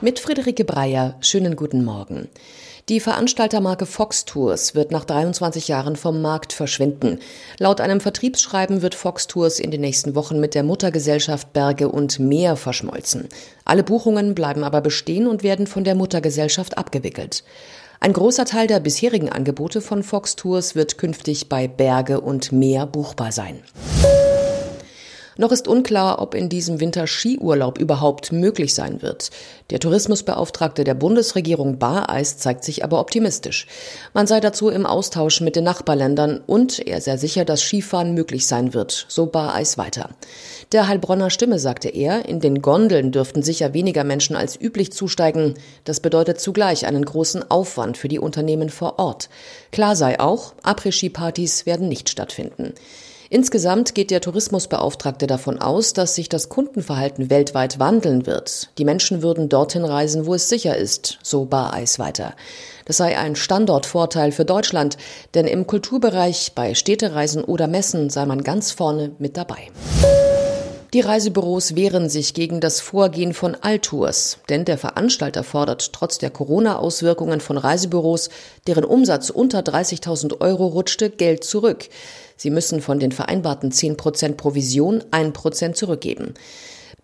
Mit Friederike Breyer, schönen guten Morgen. Die Veranstaltermarke Fox Tours wird nach 23 Jahren vom Markt verschwinden. Laut einem Vertriebsschreiben wird Fox Tours in den nächsten Wochen mit der Muttergesellschaft Berge und Meer verschmolzen. Alle Buchungen bleiben aber bestehen und werden von der Muttergesellschaft abgewickelt. Ein großer Teil der bisherigen Angebote von Fox Tours wird künftig bei Berge und Meer buchbar sein. Noch ist unklar, ob in diesem Winter Skiurlaub überhaupt möglich sein wird. Der Tourismusbeauftragte der Bundesregierung Bareis zeigt sich aber optimistisch. Man sei dazu im Austausch mit den Nachbarländern und er sei sicher, dass Skifahren möglich sein wird, so Bareis weiter. Der Heilbronner Stimme sagte er, in den Gondeln dürften sicher weniger Menschen als üblich zusteigen. Das bedeutet zugleich einen großen Aufwand für die Unternehmen vor Ort. Klar sei auch, Après-Ski-Partys werden nicht stattfinden. Insgesamt geht der Tourismusbeauftragte davon aus, dass sich das Kundenverhalten weltweit wandeln wird. Die Menschen würden dorthin reisen, wo es sicher ist, so Bareis weiter. Das sei ein Standortvorteil für Deutschland, denn im Kulturbereich, bei Städtereisen oder Messen sei man ganz vorne mit dabei. Die Reisebüros wehren sich gegen das Vorgehen von Altours, denn der Veranstalter fordert trotz der Corona-Auswirkungen von Reisebüros, deren Umsatz unter 30.000 Euro rutschte, Geld zurück. Sie müssen von den vereinbarten 10% Provision 1% zurückgeben.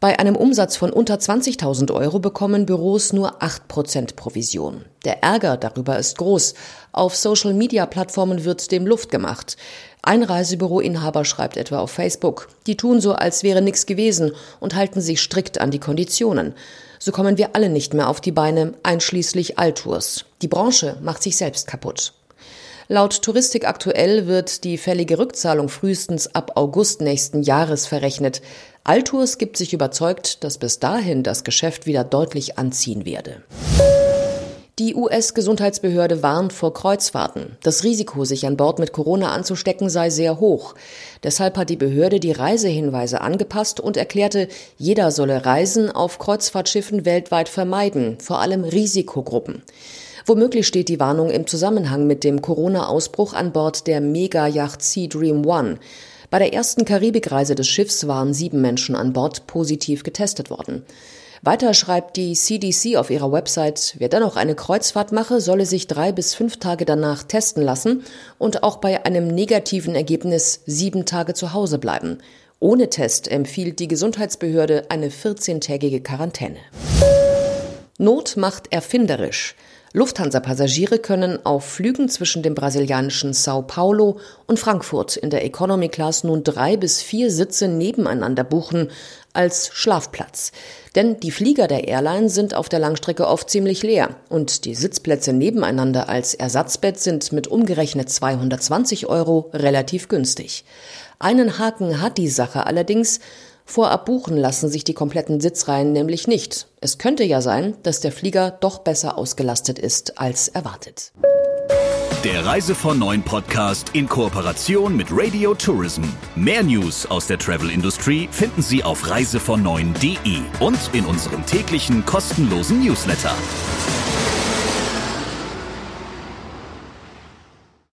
Bei einem Umsatz von unter 20.000 Euro bekommen Büros nur 8% Provision. Der Ärger darüber ist groß. Auf Social-Media-Plattformen wird dem Luft gemacht. Ein Reisebüroinhaber schreibt etwa auf Facebook, die tun so, als wäre nichts gewesen und halten sich strikt an die Konditionen. So kommen wir alle nicht mehr auf die Beine, einschließlich Altours. Die Branche macht sich selbst kaputt. Laut Touristik aktuell wird die fällige Rückzahlung frühestens ab August nächsten Jahres verrechnet. Altours gibt sich überzeugt, dass bis dahin das Geschäft wieder deutlich anziehen werde. Die US-Gesundheitsbehörde warnt vor Kreuzfahrten. Das Risiko, sich an Bord mit Corona anzustecken, sei sehr hoch. Deshalb hat die Behörde die Reisehinweise angepasst und erklärte, jeder solle Reisen auf Kreuzfahrtschiffen weltweit vermeiden, vor allem Risikogruppen. Womöglich steht die Warnung im Zusammenhang mit dem Corona-Ausbruch an Bord der Mega-Yacht Sea Dream One. Bei der ersten Karibikreise des Schiffs waren sieben Menschen an Bord positiv getestet worden. Weiter schreibt die CDC auf ihrer Website, wer dennoch eine Kreuzfahrt mache, solle sich drei bis fünf Tage danach testen lassen und auch bei einem negativen Ergebnis sieben Tage zu Hause bleiben. Ohne Test empfiehlt die Gesundheitsbehörde eine 14-tägige Quarantäne. Not macht erfinderisch. Lufthansa-Passagiere können auf Flügen zwischen dem brasilianischen Sao Paulo und Frankfurt in der Economy Class nun drei bis vier Sitze nebeneinander buchen als Schlafplatz. Denn die Flieger der Airline sind auf der Langstrecke oft ziemlich leer und die Sitzplätze nebeneinander als Ersatzbett sind mit umgerechnet 220 Euro relativ günstig. Einen Haken hat die Sache allerdings, Vorab buchen lassen sich die kompletten Sitzreihen nämlich nicht. Es könnte ja sein, dass der Flieger doch besser ausgelastet ist als erwartet. Der Reise von Neuen Podcast in Kooperation mit Radio Tourism. Mehr News aus der Travel Industry finden Sie auf reisevon und in unserem täglichen kostenlosen Newsletter.